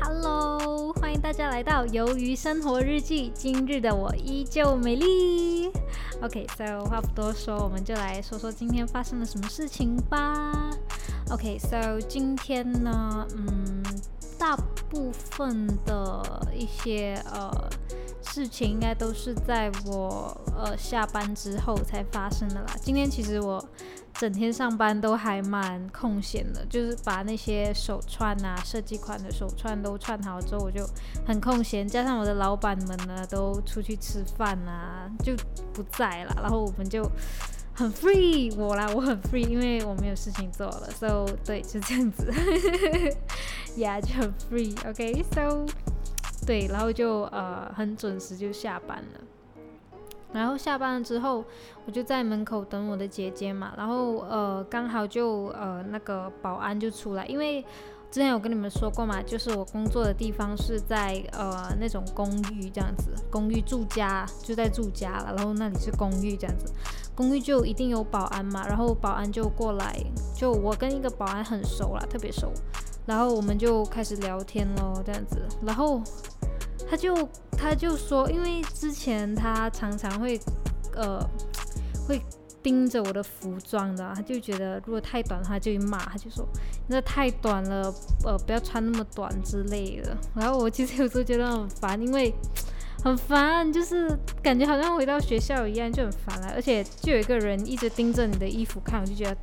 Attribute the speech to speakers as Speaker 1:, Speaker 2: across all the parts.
Speaker 1: Hello，欢迎大家来到《鱿鱼生活日记》。今日的我依旧美丽。OK，so 话不多说，我们就来说说今天发生了什么事情吧。OK，so 今天呢，嗯，大部分的一些呃事情应该都是在我呃下班之后才发生的啦。今天其实我。整天上班都还蛮空闲的，就是把那些手串啊、设计款的手串都串好之后，我就很空闲。加上我的老板们呢都出去吃饭啊，就不在了，然后我们就很 free，我啦，我很 free，因为我没有事情做了，so 对，就这样子，yeah，就很 free，OK，so 对，然后就呃很准时就下班了。然后下班了之后，我就在门口等我的姐姐嘛。然后呃，刚好就呃那个保安就出来，因为之前有跟你们说过嘛，就是我工作的地方是在呃那种公寓这样子，公寓住家就在住家了。然后那里是公寓这样子，公寓就一定有保安嘛。然后保安就过来，就我跟一个保安很熟了，特别熟。然后我们就开始聊天喽，这样子。然后。他就他就说，因为之前他常常会，呃，会盯着我的服装的，他就觉得如果太短的话就会骂，他就说那太短了，呃，不要穿那么短之类的。然后我其实有时候觉得很烦，因为很烦，就是感觉好像回到学校一样，就很烦了。而且就有一个人一直盯着你的衣服看，我就觉得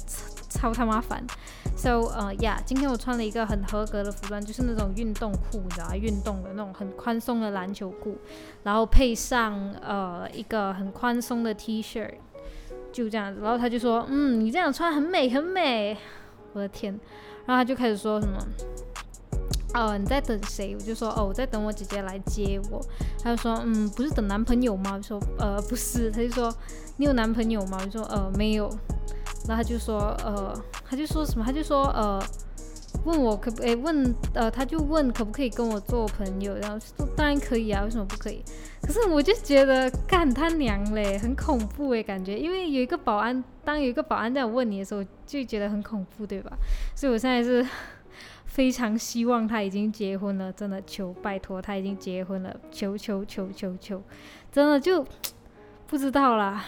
Speaker 1: 超他妈烦。So，呃呀，今天我穿了一个很合格的服装，就是那种运动裤，你知道运动的那种很宽松的篮球裤，然后配上呃一个很宽松的 T 恤，就这样子。然后他就说，嗯，你这样穿很美，很美。我的天！然后他就开始说什么，哦，你在等谁？我就说，哦，我在等我姐姐来接我。他就说，嗯，不是等男朋友吗？我说，呃，不是。他就说，你有男朋友吗？我说，呃，没有。然后他就说，呃，他就说什么？他就说，呃，问我可不，哎，问，呃，他就问可不可以跟我做朋友？然后说当然可以啊，为什么不可以？可是我就觉得干他娘嘞，很恐怖诶，感觉，因为有一个保安，当有一个保安在问你的时候，就觉得很恐怖，对吧？所以我现在是非常希望他已经结婚了，真的求拜托他已经结婚了，求求求求求，真的就不知道啦。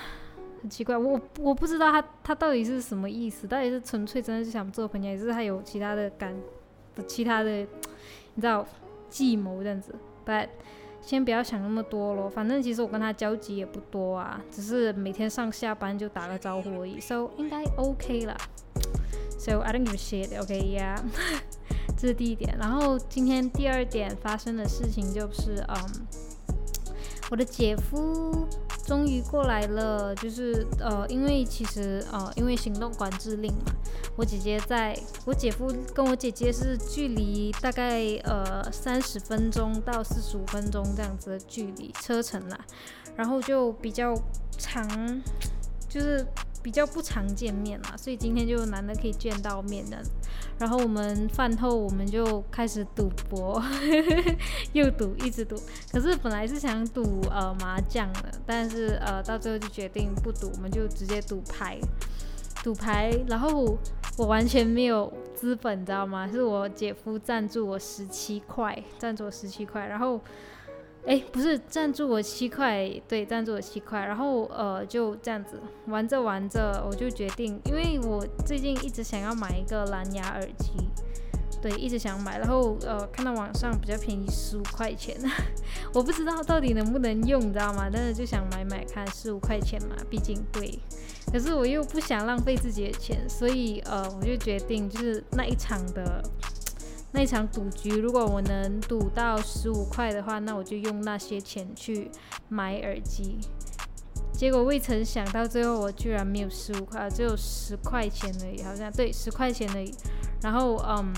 Speaker 1: 很奇怪，我我不知道他他到底是什么意思，到底是纯粹真的是想做朋友，还是他有其他的感，其他的你知道计谋这样子。But 先不要想那么多咯，反正其实我跟他交集也不多啊，只是每天上下班就打个招呼而已，So 应该 OK 了。So I don't give a shit. OK, yeah，这是第一点。然后今天第二点发生的事情就是，嗯，我的姐夫。终于过来了，就是呃，因为其实呃，因为行动管制令嘛，我姐姐在，我姐夫跟我姐姐是距离大概呃三十分钟到四十五分钟这样子的距离车程啦，然后就比较长，就是。比较不常见面嘛，所以今天就难得可以见到面的。然后我们饭后我们就开始赌博，又赌一直赌。可是本来是想赌呃麻将的，但是呃到最后就决定不赌，我们就直接赌牌。赌牌，然后我完全没有资本，你知道吗？是我姐夫赞助我十七块，赞助我十七块，然后。哎，不是赞助我七块，对，赞助我七块，然后呃就这样子玩着玩着，我就决定，因为我最近一直想要买一个蓝牙耳机，对，一直想买，然后呃看到网上比较便宜，十五块钱，我不知道到底能不能用，你知道吗？但是就想买买看，十五块钱嘛，毕竟贵，可是我又不想浪费自己的钱，所以呃我就决定就是那一场的。那场赌局，如果我能赌到十五块的话，那我就用那些钱去买耳机。结果未曾想到，最后我居然没有十五块，只有十块钱而已，好像对，十块钱而已。然后，嗯，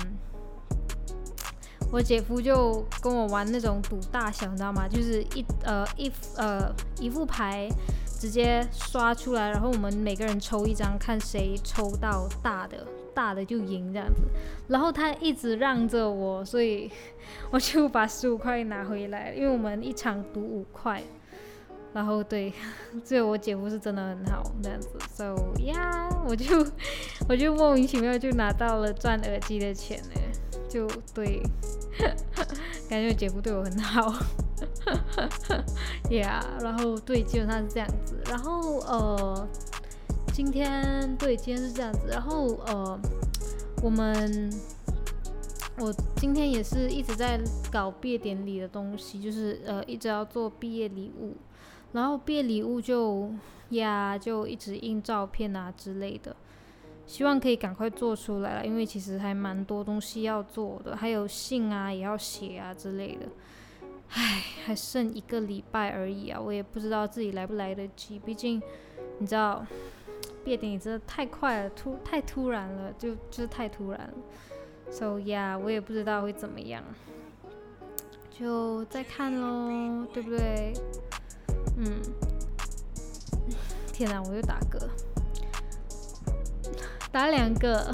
Speaker 1: 我姐夫就跟我玩那种赌大小，你知道吗？就是一呃一呃一副牌直接刷出来，然后我们每个人抽一张，看谁抽到大的。大的就赢这样子，然后他一直让着我，所以 我就把十五块拿回来，因为我们一场赌五块，然后对，只有我姐夫是真的很好这样子，so 呀，我就 我就莫名其妙就拿到了赚耳机的钱呢，就对，感觉姐夫对我很好，Yeah，然后对，基本上是这样子。然后呃，今天对，今天是这样子。然后呃，我们我今天也是一直在搞毕业典礼的东西，就是呃一直要做毕业礼物，然后毕业礼物就呀就一直印照片啊之类的。希望可以赶快做出来了，因为其实还蛮多东西要做的，还有信啊也要写啊之类的。唉，还剩一个礼拜而已啊，我也不知道自己来不来得及。毕竟你知道，毕业典礼真的太快了，突太突然了，就就是太突然了。So yeah，我也不知道会怎么样，就再看喽，对不对？嗯。天哪，我又打嗝。打两个。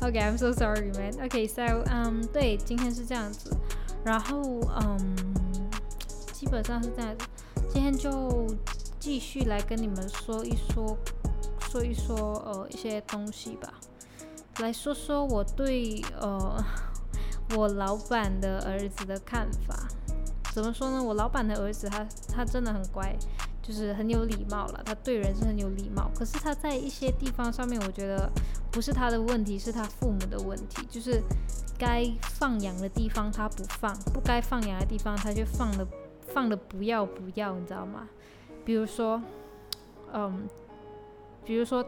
Speaker 1: OK，I'm so sorry, man. OK, so 嗯，对，今天是这样子，然后嗯，基本上是这样子。今天就继续来跟你们说一说，说一说呃一些东西吧。来说说我对呃 我老板的儿子的看法。怎么说呢？我老板的儿子他他真的很乖。就是很有礼貌了，他对人是很有礼貌。可是他在一些地方上面，我觉得不是他的问题，是他父母的问题。就是该放养的地方他不放，不该放养的地方他就放的放的不要不要，你知道吗？比如说，嗯，比如说，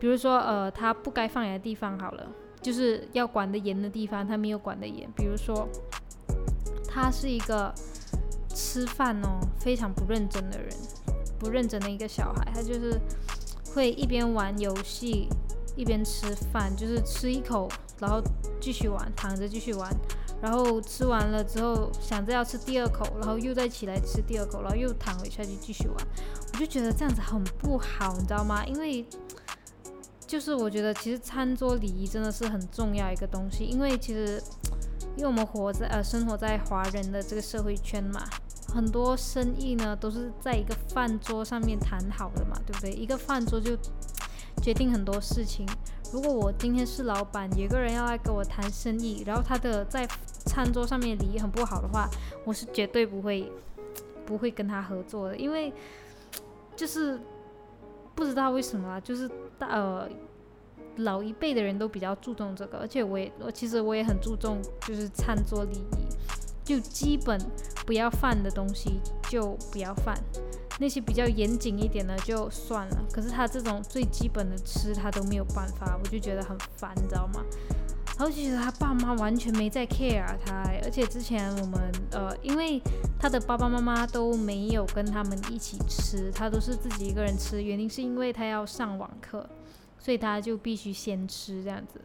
Speaker 1: 比如说，呃，他不该放养的地方好了，就是要管得严的地方他没有管得严。比如说，他是一个吃饭哦非常不认真的人。不认真的一个小孩，他就是会一边玩游戏一边吃饭，就是吃一口，然后继续玩，躺着继续玩，然后吃完了之后想着要吃第二口，然后又再起来吃第二口，然后又躺回下去继续玩。我就觉得这样子很不好，你知道吗？因为就是我觉得其实餐桌礼仪真的是很重要一个东西，因为其实因为我们活在呃生活在华人的这个社会圈嘛。很多生意呢都是在一个饭桌上面谈好的嘛，对不对？一个饭桌就决定很多事情。如果我今天是老板，有个人要来跟我谈生意，然后他的在餐桌上面礼仪很不好的话，我是绝对不会 不会跟他合作的，因为就是不知道为什么，就是大呃老一辈的人都比较注重这个，而且我也我其实我也很注重就是餐桌礼仪。就基本不要犯的东西就不要犯，那些比较严谨一点的就算了。可是他这种最基本的吃他都没有办法，我就觉得很烦，你知道吗？然后就觉得他爸妈完全没在 care 他，而且之前我们呃，因为他的爸爸妈妈都没有跟他们一起吃，他都是自己一个人吃。原因是因为他要上网课，所以他就必须先吃这样子。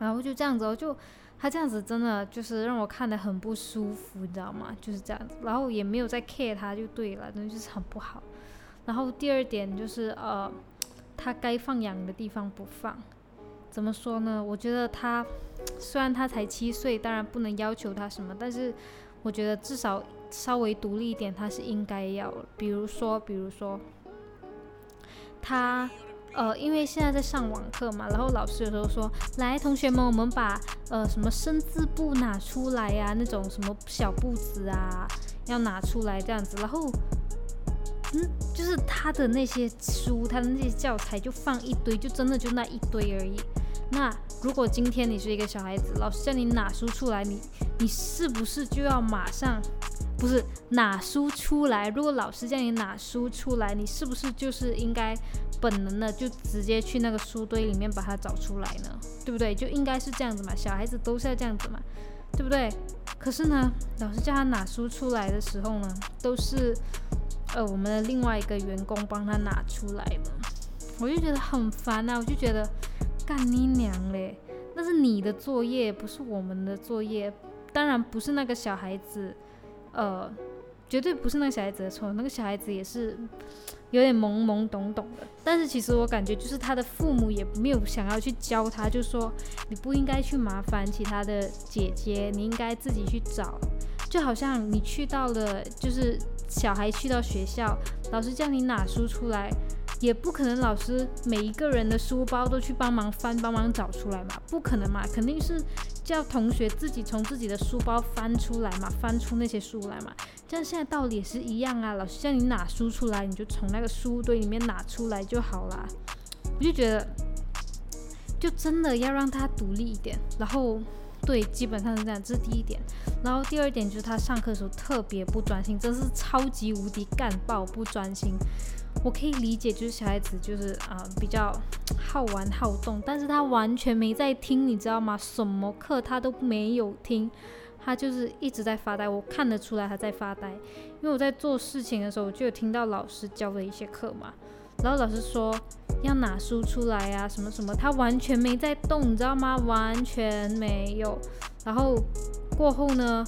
Speaker 1: 然后就这样子，我就。他这样子真的就是让我看得很不舒服，你知道吗？就是这样子，然后也没有在 care 他就对了，真的就是很不好。然后第二点就是呃，他该放养的地方不放，怎么说呢？我觉得他虽然他才七岁，当然不能要求他什么，但是我觉得至少稍微独立一点，他是应该要。比如说，比如说他。呃，因为现在在上网课嘛，然后老师有时候说，来，同学们，我们把呃什么生字簿拿出来呀，那种什么小簿子啊，要拿出来这样子，然后，嗯，就是他的那些书，他的那些教材就放一堆，就真的就那一堆而已。那如果今天你是一个小孩子，老师叫你拿书出来，你你是不是就要马上？不是拿书出来，如果老师叫你拿书出来，你是不是就是应该本能的就直接去那个书堆里面把它找出来呢？对不对？就应该是这样子嘛，小孩子都是要这样子嘛，对不对？可是呢，老师叫他拿书出来的时候呢，都是呃我们的另外一个员工帮他拿出来的，我就觉得很烦啊，我就觉得干你娘嘞，那是你的作业，不是我们的作业，当然不是那个小孩子。呃，绝对不是那个小孩子的错，那个小孩子也是有点懵懵懂懂的。但是其实我感觉，就是他的父母也没有想要去教他，就说你不应该去麻烦其他的姐姐，你应该自己去找。就好像你去到了，就是小孩去到学校，老师叫你拿书出来，也不可能老师每一个人的书包都去帮忙翻、帮忙找出来嘛，不可能嘛，肯定是叫同学自己从自己的书包翻出来嘛，翻出那些书来嘛。这样现在道理也是一样啊，老师叫你拿书出来，你就从那个书堆里面拿出来就好啦。我就觉得，就真的要让他独立一点，然后。对，基本上是这样，这是第一点。然后第二点就是他上课的时候特别不专心，真是超级无敌干爆不专心。我可以理解，就是小孩子就是啊比较好玩好动，但是他完全没在听，你知道吗？什么课他都没有听，他就是一直在发呆。我看得出来他在发呆，因为我在做事情的时候，我就有听到老师教的一些课嘛。然后老师说要拿书出来呀，什么什么，他完全没在动，你知道吗？完全没有。然后过后呢，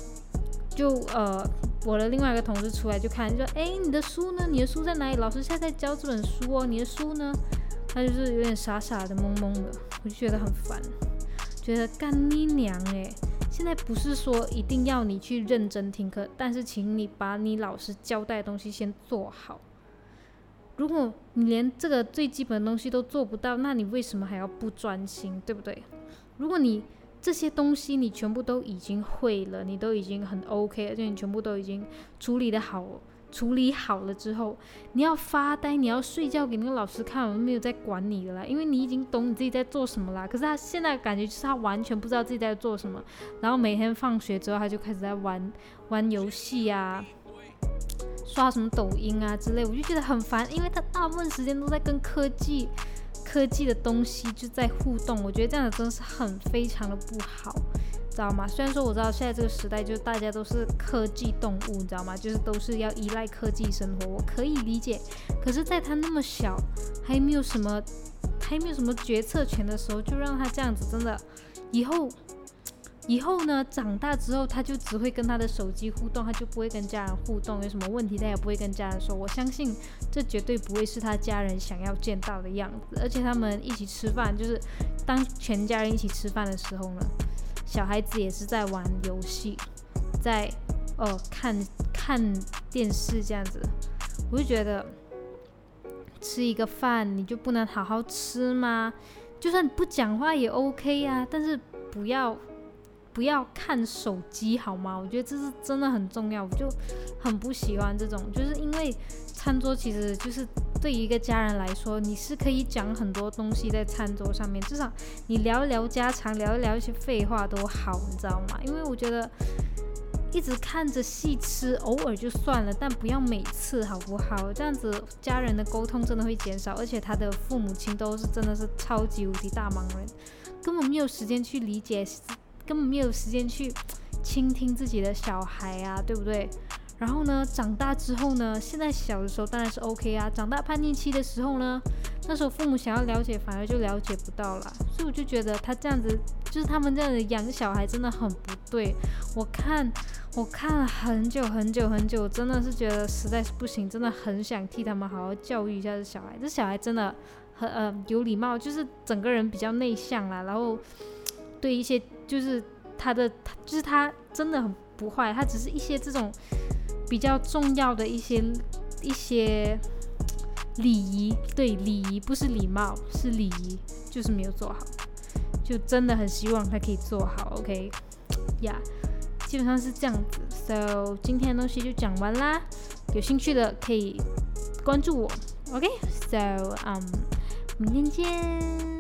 Speaker 1: 就呃，我的另外一个同事出来就看，就说：“哎，你的书呢？你的书在哪里？老师现在在教这本书哦，你的书呢？”他就是有点傻傻的、懵懵的，我就觉得很烦，觉得干你娘诶，现在不是说一定要你去认真听课，但是请你把你老师交代的东西先做好。如果你连这个最基本的东西都做不到，那你为什么还要不专心，对不对？如果你这些东西你全部都已经会了，你都已经很 OK，而且你全部都已经处理的好，处理好了之后，你要发呆，你要睡觉给那个老师看，我们没有在管你的啦，因为你已经懂你自己在做什么啦。可是他现在感觉就是他完全不知道自己在做什么，然后每天放学之后他就开始在玩玩游戏呀。刷什么抖音啊之类，我就觉得很烦，因为他大部分时间都在跟科技、科技的东西就在互动，我觉得这样子真的是很非常的不好，知道吗？虽然说我知道现在这个时代就大家都是科技动物，你知道吗？就是都是要依赖科技生活，我可以理解。可是，在他那么小，还没有什么，还没有什么决策权的时候，就让他这样子，真的，以后。以后呢，长大之后他就只会跟他的手机互动，他就不会跟家人互动。有什么问题他也不会跟家人说。我相信这绝对不会是他家人想要见到的样子。而且他们一起吃饭，就是当全家人一起吃饭的时候呢，小孩子也是在玩游戏，在哦看看电视这样子。我就觉得吃一个饭你就不能好好吃吗？就算不讲话也 OK 呀，但是不要。不要看手机好吗？我觉得这是真的很重要，我就很不喜欢这种，就是因为餐桌其实就是对于一个家人来说，你是可以讲很多东西在餐桌上面，至少你聊一聊家常，聊一聊一些废话都好，你知道吗？因为我觉得一直看着戏吃，偶尔就算了，但不要每次，好不好？这样子家人的沟通真的会减少，而且他的父母亲都是真的是超级无敌大忙人，根本没有时间去理解。根本没有时间去倾听自己的小孩啊，对不对？然后呢，长大之后呢，现在小的时候当然是 OK 啊。长大叛逆期的时候呢，那时候父母想要了解，反而就了解不到了。所以我就觉得他这样子，就是他们这样子养小孩真的很不对。我看我看了很久很久很久，真的是觉得实在是不行，真的很想替他们好好教育一下这小孩。这小孩真的很呃有礼貌，就是整个人比较内向啦，然后。对一些就是他的，就是他真的很不坏，他只是一些这种比较重要的一些一些礼仪，对礼仪不是礼貌，是礼仪，就是没有做好，就真的很希望他可以做好，OK，呀，基本上是这样子，So 今天的东西就讲完啦，有兴趣的可以关注我，OK，So 嗯，明天见。